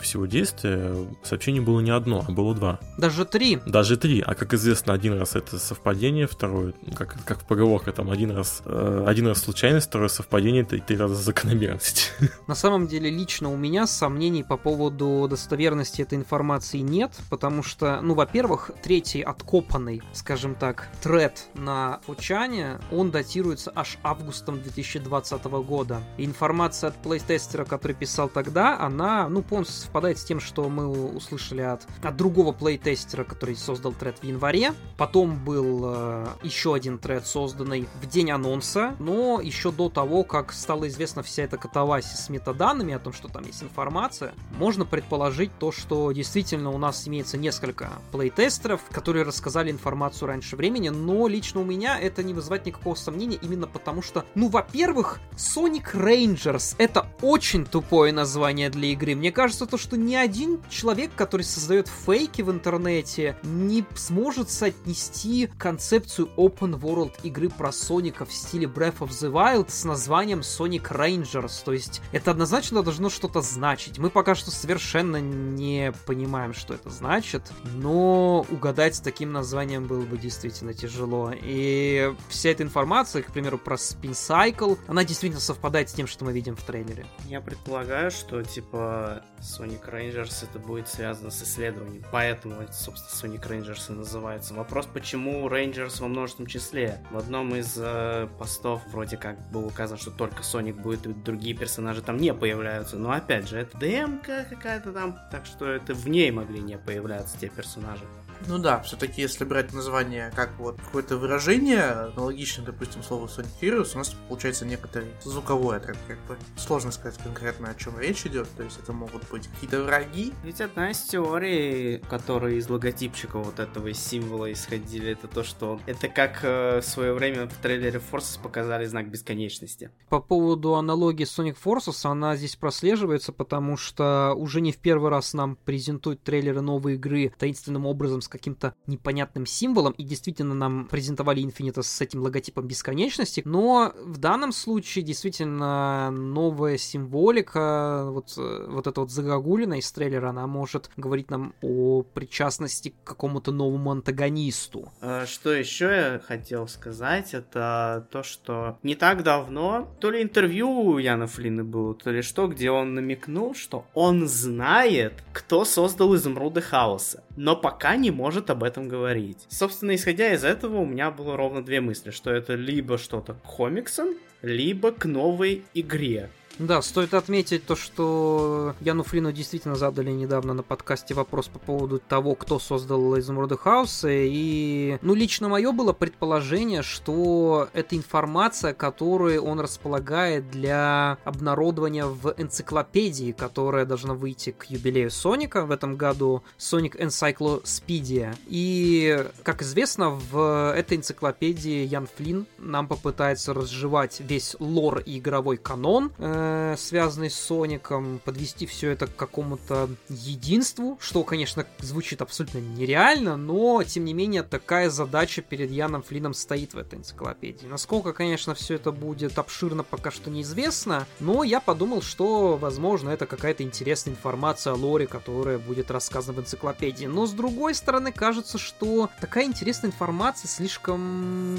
всего действия, сообщений было не одно, а было два. Даже три. Даже три. А как известно, один раз это совпадение, второй, как, как в поговорке, там один раз э, один раз случайность, второе совпадение, три раза закономерность. На самом деле, лично у меня сомнений по поводу достоверности этой информации нет, потому что, ну, во-первых, третий откопанный, скажем так, тред на Фучане, он датируется аж августом 2020 года. И информация от плейстестера, который писал тогда, она, ну, полностью совпадает с тем, что мы услышали от, от другого плейтестера, который создал тред в январе. Потом был э, еще один тред, созданный в день анонса, но еще до того, как стала известна вся эта катавасия с метаданными о том, что там есть информация, можно предположить то, что действительно у нас имеется несколько плейтестеров, которые рассказали информацию раньше времени, но лично у меня это не вызывает никакого сомнения, именно потому что, ну, во-первых, Sonic Rangers — это очень тупое название для игры. Мне кажется, то, что ни один человек, который создает фейки в интернете, не сможет соотнести концепцию open world игры про Соника в стиле Breath of the Wild с названием Sonic Rangers. То есть это однозначно должно что-то значить. Мы пока что совершенно не понимаем, что это значит, но угадать с таким названием было бы действительно тяжело. И вся эта информация, к примеру, про Spin Cycle, она действительно совпадает с тем, что мы видим в трейлере. Я предполагаю, что типа Sonic Rangers это будет связано с исследованием. Поэтому, собственно, Sonic Rangers и называется. Вопрос, почему Rangers во множественном числе? В одном из э, постов вроде как было указано, что только Соник будет, и другие персонажи там не появляются. Но опять же, это ДМК какая-то там, так что это в ней могли не появляться те персонажи. Ну да, все-таки если брать название как вот какое-то выражение, аналогично, допустим, слову Sonic Heroes, у нас получается некоторый звуковой отряд, как бы. Сложно сказать конкретно, о чем речь идет, то есть это могут быть какие-то враги. Ведь одна из теорий, которые из логотипчика вот этого символа исходили, это то, что это как э, в свое время в трейлере Forces показали знак бесконечности. По поводу аналогии Sonic Forces, она здесь прослеживается, потому что уже не в первый раз нам презентуют трейлеры новой игры таинственным образом с каким-то непонятным символом, и действительно нам презентовали Infinita с этим логотипом бесконечности, но в данном случае действительно новая символика, вот, э, вот эта вот загогулина из трейлера, она может говорить нам о причастности к какому-то новому антагонисту. А, что еще я хотел сказать, это то, что не так давно, то ли интервью у Яна Флина было, то ли что, где он намекнул, что он знает, кто создал изумруды хаоса, но пока не может об этом говорить. Собственно, исходя из этого, у меня было ровно две мысли, что это либо что-то к комиксам, либо к новой игре. Да, стоит отметить то, что Яну Флину действительно задали недавно на подкасте вопрос по поводу того, кто создал Изумруды Хауса, и, ну, лично мое было предположение, что это информация, которую он располагает для обнародования в энциклопедии, которая должна выйти к юбилею Соника в этом году, Sonic Encyclopedia. И, как известно, в этой энциклопедии Ян Флин нам попытается разжевать весь лор и игровой канон, э, Э, связанный с Соником, подвести все это к какому-то единству, что, конечно, звучит абсолютно нереально, но, тем не менее, такая задача перед Яном Флином стоит в этой энциклопедии. Насколько, конечно, все это будет обширно, пока что неизвестно, но я подумал, что, возможно, это какая-то интересная информация о лоре, которая будет рассказана в энциклопедии. Но, с другой стороны, кажется, что такая интересная информация слишком...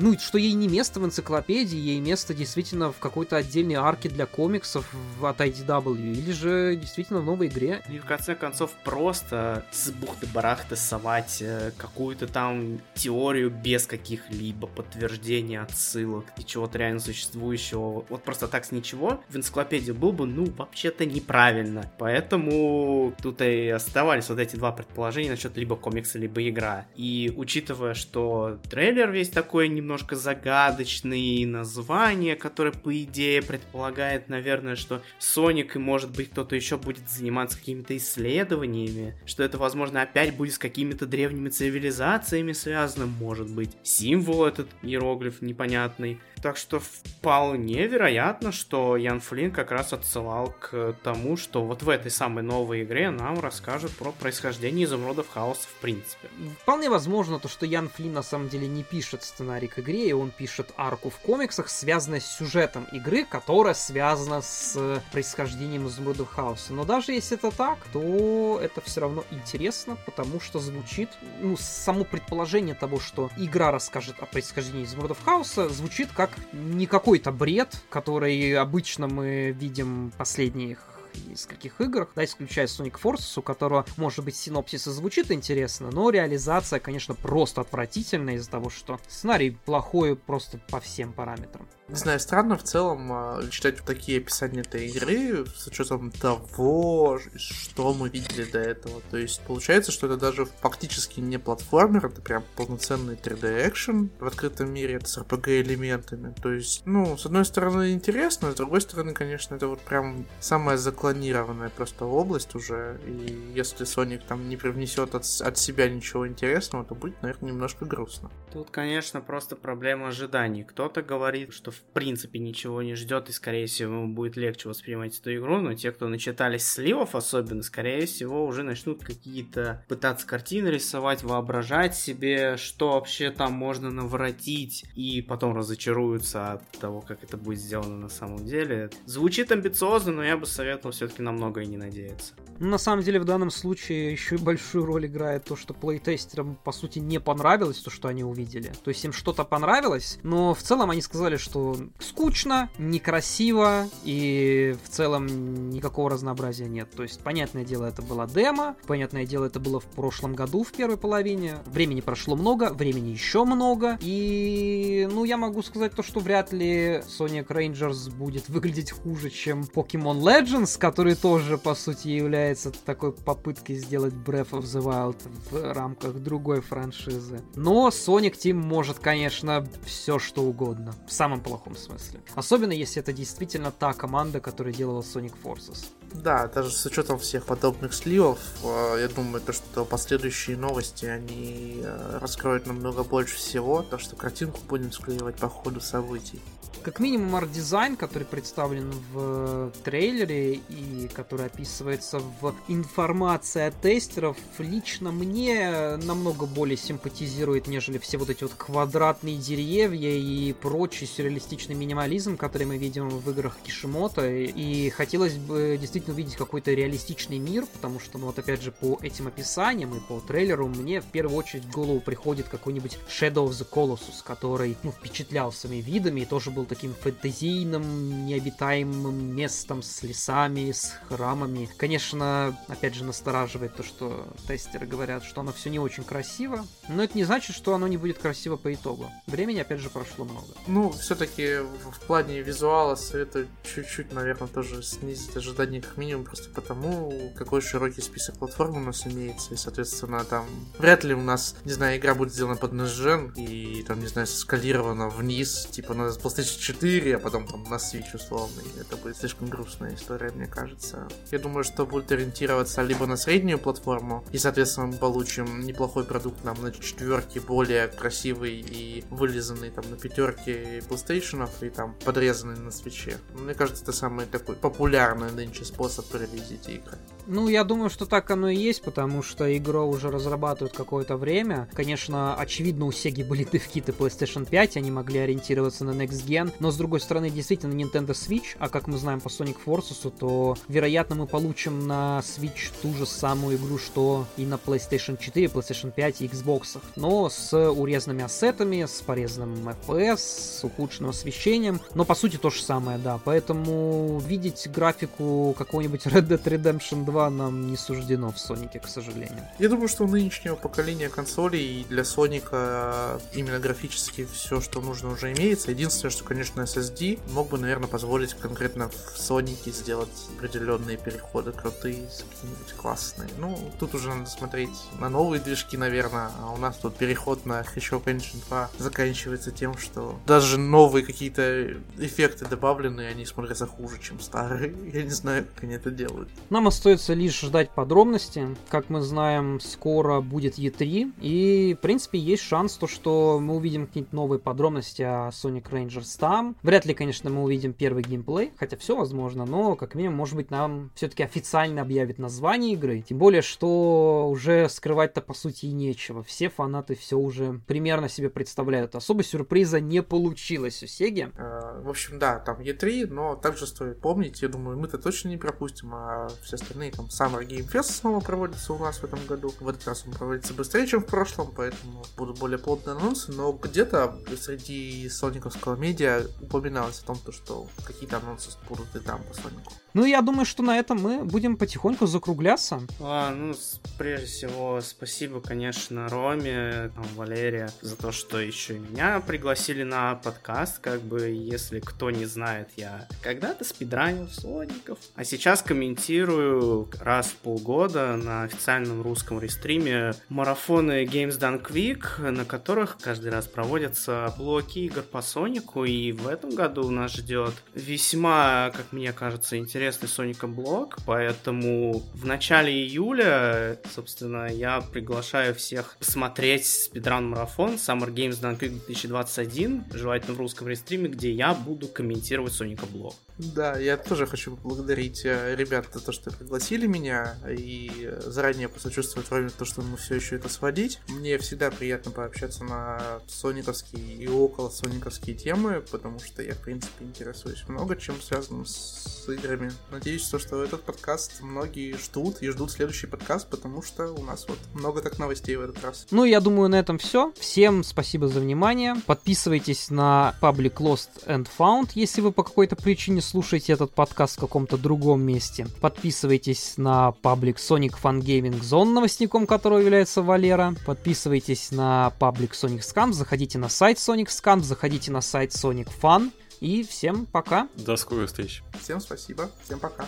Ну, что ей не место в энциклопедии, ей место действительно в какой-то отдельной арке для комиксов от IDW, или же действительно в новой игре. И в конце концов просто с бухты-барахты совать э, какую-то там теорию без каких-либо подтверждений, отсылок и чего-то реально существующего. Вот просто так с ничего в энциклопедии был бы, ну, вообще-то неправильно. Поэтому тут и оставались вот эти два предположения насчет либо комикса, либо игра. И учитывая, что трейлер весь такой немножко загадочный, название, которое, по идее, предполагает предполагает, наверное, что Соник и, может быть, кто-то еще будет заниматься какими-то исследованиями, что это, возможно, опять будет с какими-то древними цивилизациями связано, может быть. Символ этот иероглиф непонятный. Так что вполне вероятно, что Ян Флин как раз отсылал к тому, что вот в этой самой новой игре нам расскажут про происхождение изумрудов хаоса в принципе. Вполне возможно то, что Ян Флин на самом деле не пишет сценарий к игре, и он пишет арку в комиксах, связанную с сюжетом игры, которая связана с происхождением изумрудов хаоса. Но даже если это так, то это все равно интересно, потому что звучит, ну, само предположение того, что игра расскажет о происхождении изумрудов хаоса, звучит как не какой-то бред, который обычно мы видим последних нескольких играх, да, исключая Sonic Forces, у которого, может быть, синопсис и звучит интересно, но реализация, конечно, просто отвратительная из-за того, что сценарий плохой просто по всем параметрам. Не знаю, странно в целом а, читать такие описания этой игры с учетом того, что мы видели до этого. То есть получается, что это даже фактически не платформер, это прям полноценный 3D экшен в открытом мире, это с RPG элементами. То есть, ну, с одной стороны интересно, с другой стороны, конечно, это вот прям самая заклонированная просто область уже. И если Sonic там не привнесет от, от себя ничего интересного, то будет, наверное, немножко грустно. Тут, конечно, просто проблема ожиданий. Кто-то говорит, что в принципе ничего не ждет, и, скорее всего, ему будет легче воспринимать эту игру, но те, кто начитались сливов особенно, скорее всего, уже начнут какие-то пытаться картины рисовать, воображать себе, что вообще там можно наворотить, и потом разочаруются от того, как это будет сделано на самом деле. Звучит амбициозно, но я бы советовал все-таки на многое не надеяться. Ну, на самом деле, в данном случае еще большую роль играет то, что плейтестерам, по сути, не понравилось то, что они увидели. То есть им что-то понравилось, но в целом они сказали, что скучно, некрасиво и в целом никакого разнообразия нет. То есть, понятное дело, это была демо, понятное дело, это было в прошлом году в первой половине. Времени прошло много, времени еще много. И, ну, я могу сказать то, что вряд ли Sonic Rangers будет выглядеть хуже, чем Pokemon Legends, который тоже, по сути, является такой попыткой сделать Breath of the Wild в рамках другой франшизы. Но Sonic Team может, конечно, все что угодно. В самом плохом смысле. Особенно если это действительно та команда, которая делала Sonic Forces. Да, даже с учетом всех подобных сливов, э, я думаю, то, что последующие новости, они э, раскроют намного больше всего, то, что картинку будем склеивать по ходу событий. Как минимум арт-дизайн, который представлен в трейлере и который описывается в информации от тестеров, лично мне намного более симпатизирует, нежели все вот эти вот квадратные деревья и прочий сюрреалистичный минимализм, который мы видим в играх Кишимото. И хотелось бы действительно увидеть какой-то реалистичный мир, потому что, ну вот опять же, по этим описаниям и по трейлеру мне в первую очередь в голову приходит какой-нибудь Shadow of the Colossus, который, ну, впечатлял своими видами и тоже был таким фэнтезийным, необитаемым местом с лесами, с храмами. Конечно, опять же, настораживает то, что тестеры говорят, что оно все не очень красиво, но это не значит, что оно не будет красиво по итогу. Времени, опять же, прошло много. Ну, все-таки в плане визуала советую чуть-чуть, наверное, тоже снизить ожидания минимум, просто потому, какой широкий список платформ у нас имеется, и, соответственно, там вряд ли у нас, не знаю, игра будет сделана под нажен и, там, не знаю, скалирована вниз, типа на PlayStation 4, а потом там на Switch условный. Это будет слишком грустная история, мне кажется. Я думаю, что будет ориентироваться либо на среднюю платформу, и, соответственно, мы получим неплохой продукт нам на четверке, более красивый и вылизанный там на пятерке PlayStation и там подрезанный на свече. Мне кажется, это самый такой популярный нынче способ релизить игры. Ну, я думаю, что так оно и есть, потому что игру уже разрабатывают какое-то время. Конечно, очевидно, у Sega были девкиты PlayStation 5, они могли ориентироваться на Next Gen, но с другой стороны, действительно, Nintendo Switch, а как мы знаем по Sonic Forces, то, вероятно, мы получим на Switch ту же самую игру, что и на PlayStation 4, PlayStation 5 и Xbox, но с урезанными ассетами, с порезанным FPS, с ухудшенным освещением, но по сути то же самое, да, поэтому видеть графику какого-нибудь Red Dead Redemption 2 2 нам не суждено в Сонике, к сожалению. Я думаю, что у нынешнего поколения консолей для Соника именно графически все, что нужно, уже имеется. Единственное, что, конечно, SSD мог бы, наверное, позволить конкретно в Сонике сделать определенные переходы крутые, какие-нибудь классные. Ну, тут уже надо смотреть на новые движки, наверное, а у нас тут переход на Hedgehog Engine 2 заканчивается тем, что даже новые какие-то эффекты добавлены, они смотрятся хуже, чем старые. Я не знаю, как они это делают. Нам остается Остается лишь ждать подробности. Как мы знаем, скоро будет E3. И, в принципе, есть шанс, то, что мы увидим какие-то новые подробности о Sonic Rangers там. Вряд ли, конечно, мы увидим первый геймплей, хотя все возможно, но, как минимум, может быть, нам все-таки официально объявят название игры. Тем более, что уже скрывать-то, по сути, и нечего. Все фанаты все уже примерно себе представляют. Особо сюрприза не получилось у Сеги. Э, в общем, да, там E3, но также стоит помнить, я думаю, мы-то точно не пропустим, а все остальные там Summer Game Fest снова проводится у нас в этом году. В этот раз он проводится быстрее, чем в прошлом, поэтому будут более плотные анонсы, но где-то среди сониковского медиа упоминалось о том, что какие-то анонсы будут и там по Сонику. Ну, я думаю, что на этом мы будем потихоньку закругляться. А, ну, прежде всего, спасибо, конечно, Роме, там, Валерия, за то, что еще меня пригласили на подкаст. Как бы, если кто не знает, я когда-то спидранил Соников, а сейчас комментирую раз в полгода на официальном русском рестриме марафоны Games Done Quick, на которых каждый раз проводятся блоки игр по Сонику, и в этом году нас ждет весьма, как мне кажется, интересный интересный Соника блог, поэтому в начале июля, собственно, я приглашаю всех посмотреть спидран марафон Summer Games Done Quick 2021, желательно в русском рестриме, где я буду комментировать Соника блог. Да, я тоже хочу поблагодарить э, ребят за то, что пригласили меня, и заранее посочувствовать Роме то, что мы все еще это сводить. Мне всегда приятно пообщаться на сониковские и около сониковские темы, потому что я, в принципе, интересуюсь много чем связанным с играми. Надеюсь, то, что этот подкаст многие ждут и ждут следующий подкаст, потому что у нас вот много так новостей в этот раз. Ну, я думаю, на этом все. Всем спасибо за внимание. Подписывайтесь на паблик Lost and Found, если вы по какой-то причине слушаете этот подкаст в каком-то другом месте. Подписывайтесь на паблик Sonic Fun Gaming Zone, новостником которого является Валера. Подписывайтесь на паблик Sonic Scam, заходите на сайт Sonic Scam, заходите на сайт Sonic Fun. И всем пока. До скорой встречи. Всем спасибо. Всем пока.